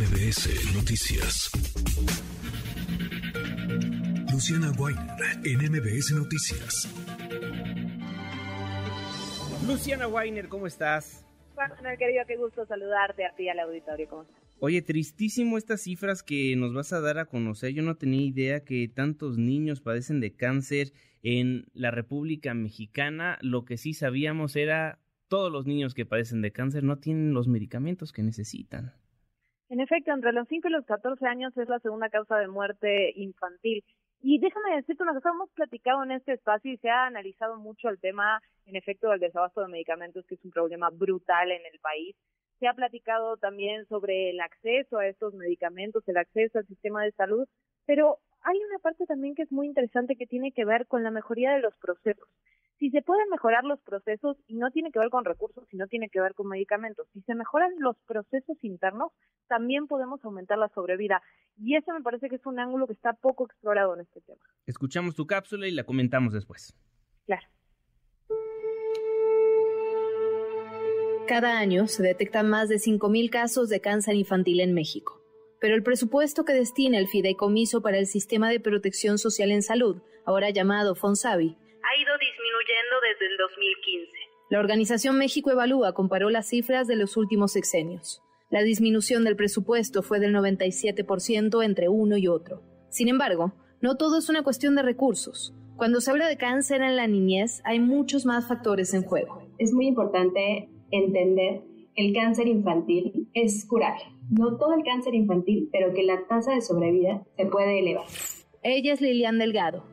MBS Noticias. Luciana Weiner en MBS Noticias. Luciana Weiner, ¿cómo estás? Juan querido, qué gusto saludarte a ti y al auditorio. ¿Cómo estás? Oye, tristísimo estas cifras que nos vas a dar a conocer. Yo no tenía idea que tantos niños padecen de cáncer en la República Mexicana. Lo que sí sabíamos era todos los niños que padecen de cáncer no tienen los medicamentos que necesitan. En efecto, entre los 5 y los 14 años es la segunda causa de muerte infantil. Y déjame decirte una cosa, hemos platicado en este espacio y se ha analizado mucho el tema, en efecto, del desabasto de medicamentos, que es un problema brutal en el país. Se ha platicado también sobre el acceso a estos medicamentos, el acceso al sistema de salud, pero hay una parte también que es muy interesante que tiene que ver con la mejoría de los procesos. Si se pueden mejorar los procesos, y no tiene que ver con recursos, sino tiene que ver con medicamentos, si se mejoran los procesos internos, también podemos aumentar la sobrevida. Y eso me parece que es un ángulo que está poco explorado en este tema. Escuchamos tu cápsula y la comentamos después. Claro. Cada año se detectan más de 5.000 casos de cáncer infantil en México, pero el presupuesto que destina el Fideicomiso para el Sistema de Protección Social en Salud, ahora llamado FONSAVI, disminuyendo desde el 2015. La organización México Evalúa comparó las cifras de los últimos sexenios. La disminución del presupuesto fue del 97% entre uno y otro. Sin embargo, no todo es una cuestión de recursos. Cuando se habla de cáncer en la niñez, hay muchos más factores en juego. Es muy importante entender que el cáncer infantil es curable. No todo el cáncer infantil, pero que la tasa de sobrevida se puede elevar. Ella es Lilian Delgado,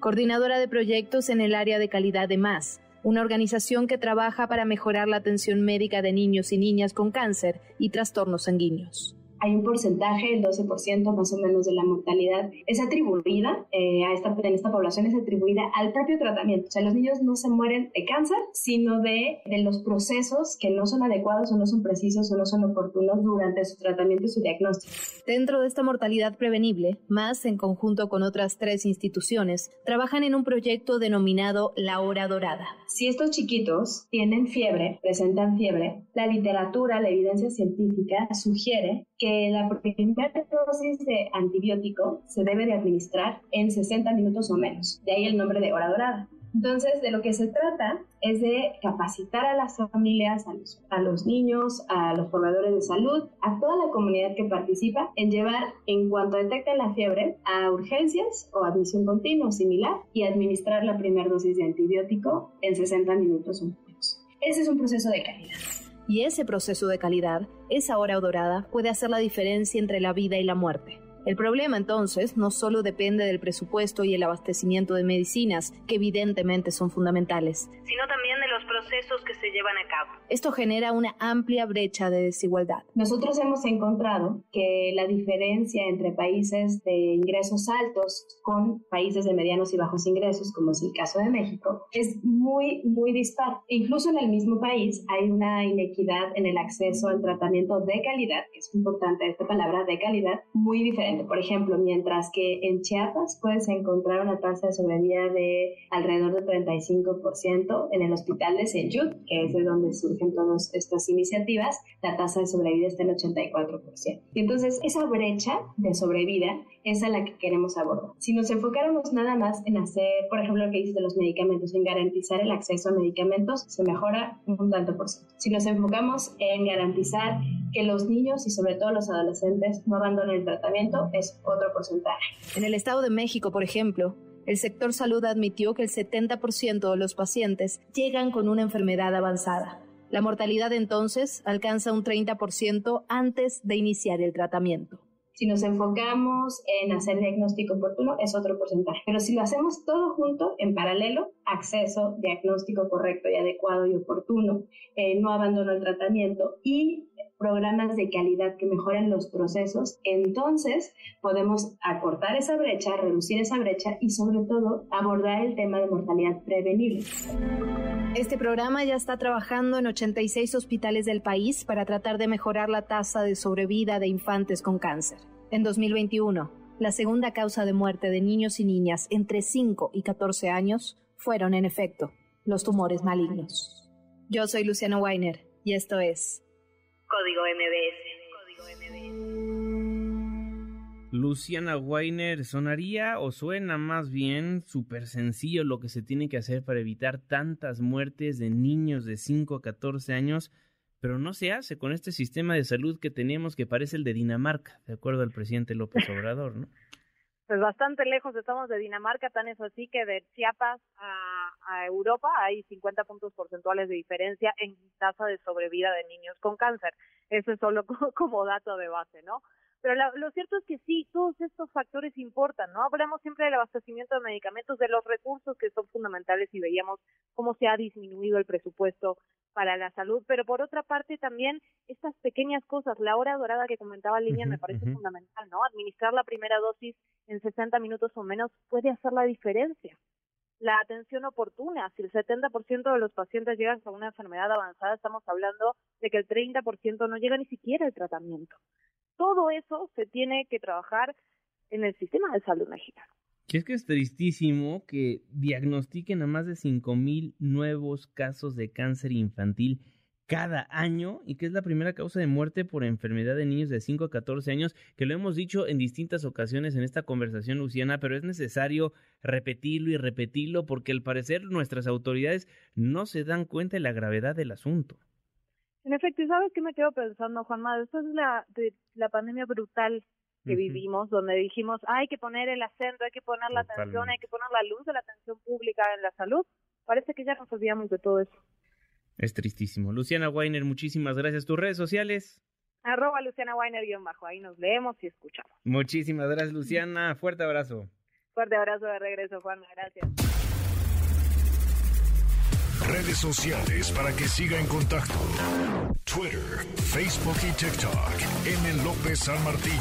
coordinadora de proyectos en el área de calidad de MAS, una organización que trabaja para mejorar la atención médica de niños y niñas con cáncer y trastornos sanguíneos hay un porcentaje, el 12% más o menos de la mortalidad, es atribuida eh, a esta, en esta población, es atribuida al propio tratamiento. O sea, los niños no se mueren de cáncer, sino de, de los procesos que no son adecuados o no son precisos o no son oportunos durante su tratamiento y su diagnóstico. Dentro de esta mortalidad prevenible, más en conjunto con otras tres instituciones, trabajan en un proyecto denominado La Hora Dorada. Si estos chiquitos tienen fiebre, presentan fiebre, la literatura, la evidencia científica sugiere que la primera dosis de antibiótico se debe de administrar en 60 minutos o menos. De ahí el nombre de hora dorada. Entonces, de lo que se trata es de capacitar a las familias, a los, niños, a los proveedores de salud, a toda la comunidad que participa en llevar, en cuanto detecten la fiebre, a urgencias o admisión continua similar y administrar la primera dosis de antibiótico en 60 minutos o menos. Ese es un proceso de calidad. Y ese proceso de calidad, esa hora dorada, puede hacer la diferencia entre la vida y la muerte. El problema entonces no solo depende del presupuesto y el abastecimiento de medicinas, que evidentemente son fundamentales, sino también de procesos que se llevan a cabo. Esto genera una amplia brecha de desigualdad. Nosotros hemos encontrado que la diferencia entre países de ingresos altos con países de medianos y bajos ingresos, como es el caso de México, es muy, muy dispar. Incluso en el mismo país hay una inequidad en el acceso al tratamiento de calidad, que es importante esta palabra de calidad, muy diferente por ejemplo, mientras que en Chiapas puedes encontrar una tasa de sobrevida de alrededor del 35%, en el hospital de Seyut, que es de donde surgen todas estas iniciativas, la tasa de sobrevida está en 84%. Y entonces esa brecha de sobrevida es a la que queremos abordar. Si nos enfocáramos nada más en hacer, por ejemplo, lo que dices los medicamentos, en garantizar el acceso a medicamentos, se mejora un tanto por ciento. Si nos enfocamos en garantizar que los niños y sobre todo los adolescentes no abandonen el tratamiento, es otro porcentaje. En el Estado de México, por ejemplo, el sector salud admitió que el 70% de los pacientes llegan con una enfermedad avanzada. La mortalidad entonces alcanza un 30% antes de iniciar el tratamiento. Si nos enfocamos en hacer diagnóstico oportuno, es otro porcentaje. Pero si lo hacemos todo junto, en paralelo, acceso, diagnóstico correcto y adecuado y oportuno, eh, no abandono el tratamiento y programas de calidad que mejoren los procesos, entonces podemos acortar esa brecha, reducir esa brecha y sobre todo abordar el tema de mortalidad prevenible. Este programa ya está trabajando en 86 hospitales del país para tratar de mejorar la tasa de sobrevida de infantes con cáncer. En 2021, la segunda causa de muerte de niños y niñas entre 5 y 14 años fueron, en efecto, los tumores malignos. Yo soy Luciano Weiner y esto es Código MBS. Luciana Weiner, ¿sonaría o suena más bien súper sencillo lo que se tiene que hacer para evitar tantas muertes de niños de 5 a 14 años? Pero no se hace con este sistema de salud que tenemos que parece el de Dinamarca, de acuerdo al presidente López Obrador, ¿no? Pues bastante lejos estamos de Dinamarca, tan es así que de Chiapas a, a Europa hay 50 puntos porcentuales de diferencia en tasa de sobrevida de niños con cáncer. Eso es solo como dato de base, ¿no? Pero lo cierto es que sí, todos estos factores importan, ¿no? Hablamos siempre del abastecimiento de medicamentos, de los recursos que son fundamentales y veíamos cómo se ha disminuido el presupuesto para la salud, pero por otra parte también estas pequeñas cosas, la hora dorada que comentaba Línea me parece fundamental, ¿no? Administrar la primera dosis en 60 minutos o menos puede hacer la diferencia. La atención oportuna, si el 70% de los pacientes llegan con una enfermedad avanzada, estamos hablando de que el 30% no llega ni siquiera al tratamiento. Todo eso se tiene que trabajar en el sistema de salud mexicano. Que es que es tristísimo que diagnostiquen a más de 5.000 nuevos casos de cáncer infantil cada año y que es la primera causa de muerte por enfermedad de niños de 5 a 14 años, que lo hemos dicho en distintas ocasiones en esta conversación, Luciana, pero es necesario repetirlo y repetirlo porque al parecer nuestras autoridades no se dan cuenta de la gravedad del asunto. En efecto, ¿y sabes qué me quedo pensando, Juanma? Después de la, de la pandemia brutal que vivimos, donde dijimos, hay que poner el acento, hay que poner la atención, hay que poner la luz de la atención pública en la salud, parece que ya nos olvidamos de todo eso. Es tristísimo. Luciana Weiner, muchísimas gracias. ¿Tus redes sociales? Arroba Luciana Weiner guion bajo. Ahí nos leemos y escuchamos. Muchísimas gracias, Luciana. Fuerte abrazo. Fuerte abrazo de regreso, Juanma. Gracias. Redes sociales para que siga en contacto: Twitter, Facebook y TikTok. M. López San Martín.